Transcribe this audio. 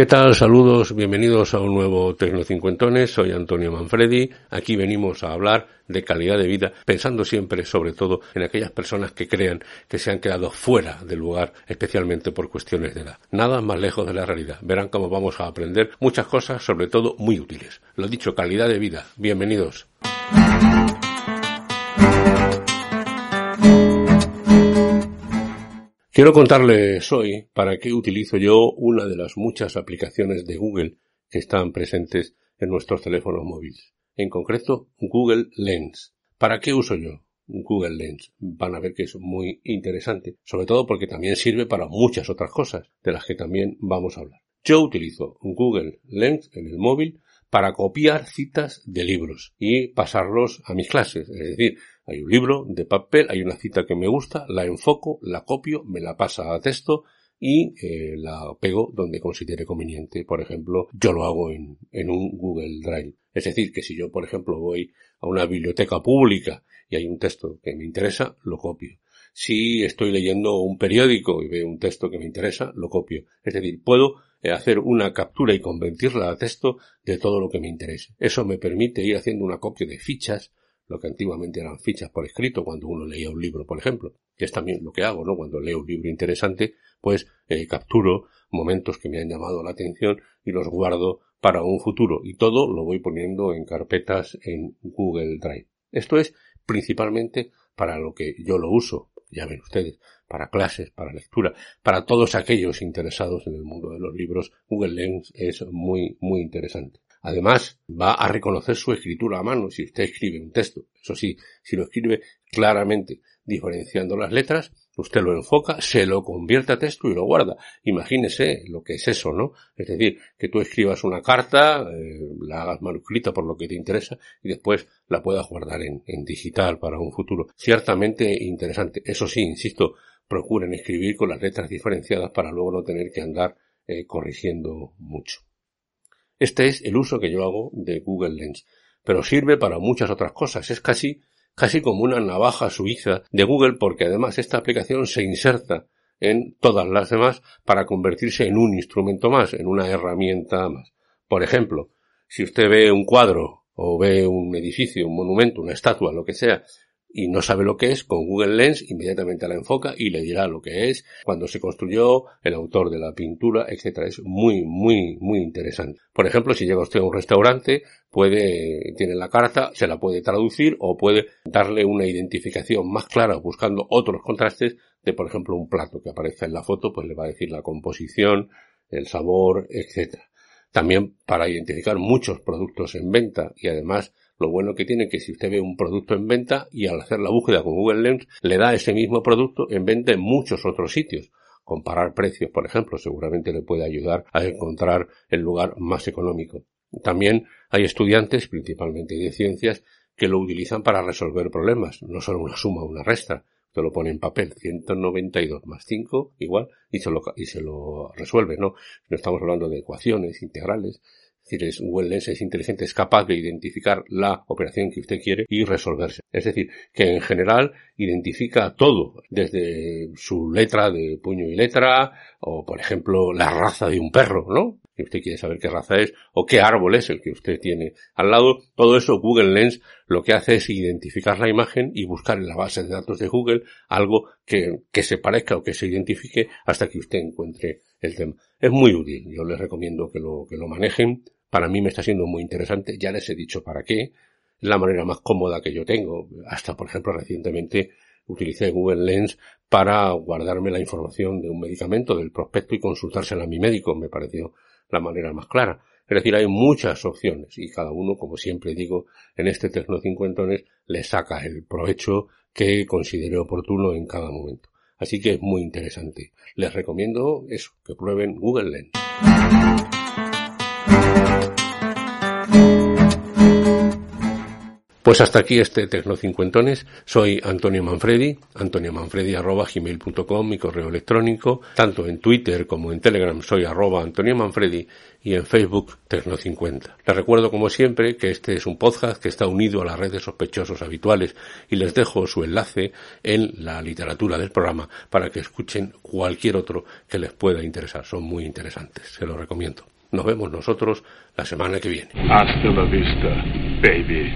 ¿Qué tal? Saludos, bienvenidos a un nuevo Tecnocincuentones. Soy Antonio Manfredi. Aquí venimos a hablar de calidad de vida, pensando siempre, sobre todo, en aquellas personas que crean que se han quedado fuera del lugar, especialmente por cuestiones de edad. Nada más lejos de la realidad. Verán cómo vamos a aprender muchas cosas, sobre todo muy útiles. Lo dicho, calidad de vida. Bienvenidos. Quiero contarles hoy para qué utilizo yo una de las muchas aplicaciones de Google que están presentes en nuestros teléfonos móviles. En concreto, Google Lens. ¿Para qué uso yo Google Lens? Van a ver que es muy interesante, sobre todo porque también sirve para muchas otras cosas, de las que también vamos a hablar. Yo utilizo Google Lens en el móvil para copiar citas de libros y pasarlos a mis clases. Es decir, hay un libro de papel, hay una cita que me gusta, la enfoco, la copio, me la pasa a texto y eh, la pego donde considere conveniente. Por ejemplo, yo lo hago en, en un Google Drive. Es decir, que si yo, por ejemplo, voy a una biblioteca pública y hay un texto que me interesa, lo copio. Si estoy leyendo un periódico y veo un texto que me interesa, lo copio. Es decir, puedo eh, hacer una captura y convertirla a texto de todo lo que me interese. Eso me permite ir haciendo una copia de fichas lo que antiguamente eran fichas por escrito cuando uno leía un libro, por ejemplo, que es también lo que hago, ¿no? Cuando leo un libro interesante, pues eh, capturo momentos que me han llamado la atención y los guardo para un futuro y todo lo voy poniendo en carpetas en Google Drive. Esto es principalmente para lo que yo lo uso, ya ven ustedes, para clases, para lectura, para todos aquellos interesados en el mundo de los libros, Google Lens es muy, muy interesante. Además, va a reconocer su escritura a mano si usted escribe un texto. Eso sí, si lo escribe claramente, diferenciando las letras, usted lo enfoca, se lo convierte a texto y lo guarda. Imagínese lo que es eso, ¿no? Es decir, que tú escribas una carta, eh, la hagas manuscrita por lo que te interesa y después la puedas guardar en, digital para un futuro. Ciertamente interesante. Eso sí, insisto, procuren escribir con las letras diferenciadas para luego no tener que andar eh, corrigiendo mucho. Este es el uso que yo hago de Google Lens, pero sirve para muchas otras cosas. Es casi, casi como una navaja suiza de Google porque además esta aplicación se inserta en todas las demás para convertirse en un instrumento más, en una herramienta más. Por ejemplo, si usted ve un cuadro o ve un edificio, un monumento, una estatua, lo que sea, y no sabe lo que es, con Google Lens inmediatamente la enfoca y le dirá lo que es, cuando se construyó, el autor de la pintura, etcétera. Es muy, muy, muy interesante. Por ejemplo, si llega usted a un restaurante, puede, tiene la carta, se la puede traducir o puede darle una identificación más clara buscando otros contrastes de, por ejemplo, un plato que aparezca en la foto, pues le va a decir la composición, el sabor, etcétera. También para identificar muchos productos en venta y además lo bueno que tiene que si usted ve un producto en venta y al hacer la búsqueda con Google Lens le da ese mismo producto en venta en muchos otros sitios. Comparar precios, por ejemplo, seguramente le puede ayudar a encontrar el lugar más económico. También hay estudiantes, principalmente de ciencias, que lo utilizan para resolver problemas, no solo una suma o una resta. Usted lo pone en papel, 192 más 5 igual, y se lo, y se lo resuelve, ¿no? No estamos hablando de ecuaciones integrales, es Google Lens es inteligente, es capaz de identificar la operación que usted quiere y resolverse. Es decir, que en general identifica todo, desde su letra de puño y letra, o por ejemplo la raza de un perro, ¿no? Que usted quiere saber qué raza es, o qué árbol es el que usted tiene al lado. Todo eso Google Lens lo que hace es identificar la imagen y buscar en la base de datos de Google algo que se parezca o que se identifique hasta que usted encuentre el tema. Es muy útil, yo les recomiendo que lo, que lo manejen para mí me está siendo muy interesante, ya les he dicho para qué, la manera más cómoda que yo tengo. Hasta, por ejemplo, recientemente utilicé Google Lens para guardarme la información de un medicamento, del prospecto y consultársela a mi médico. Me pareció la manera más clara. Es decir, hay muchas opciones y cada uno, como siempre digo, en este Tecno Cincuentones le saca el provecho que considere oportuno en cada momento. Así que es muy interesante. Les recomiendo eso, que prueben Google Lens. Pues hasta aquí este Tecnocincuentones. Soy Antonio Manfredi, antoniomanfredi.gmail.com, mi correo electrónico. Tanto en Twitter como en Telegram soy arroba Antonio Manfredi y en Facebook Tecno50. Les recuerdo como siempre que este es un podcast que está unido a las redes sospechosos habituales y les dejo su enlace en la literatura del programa para que escuchen cualquier otro que les pueda interesar. Son muy interesantes, se los recomiendo. Nos vemos nosotros la semana que viene. Hasta la vista, baby.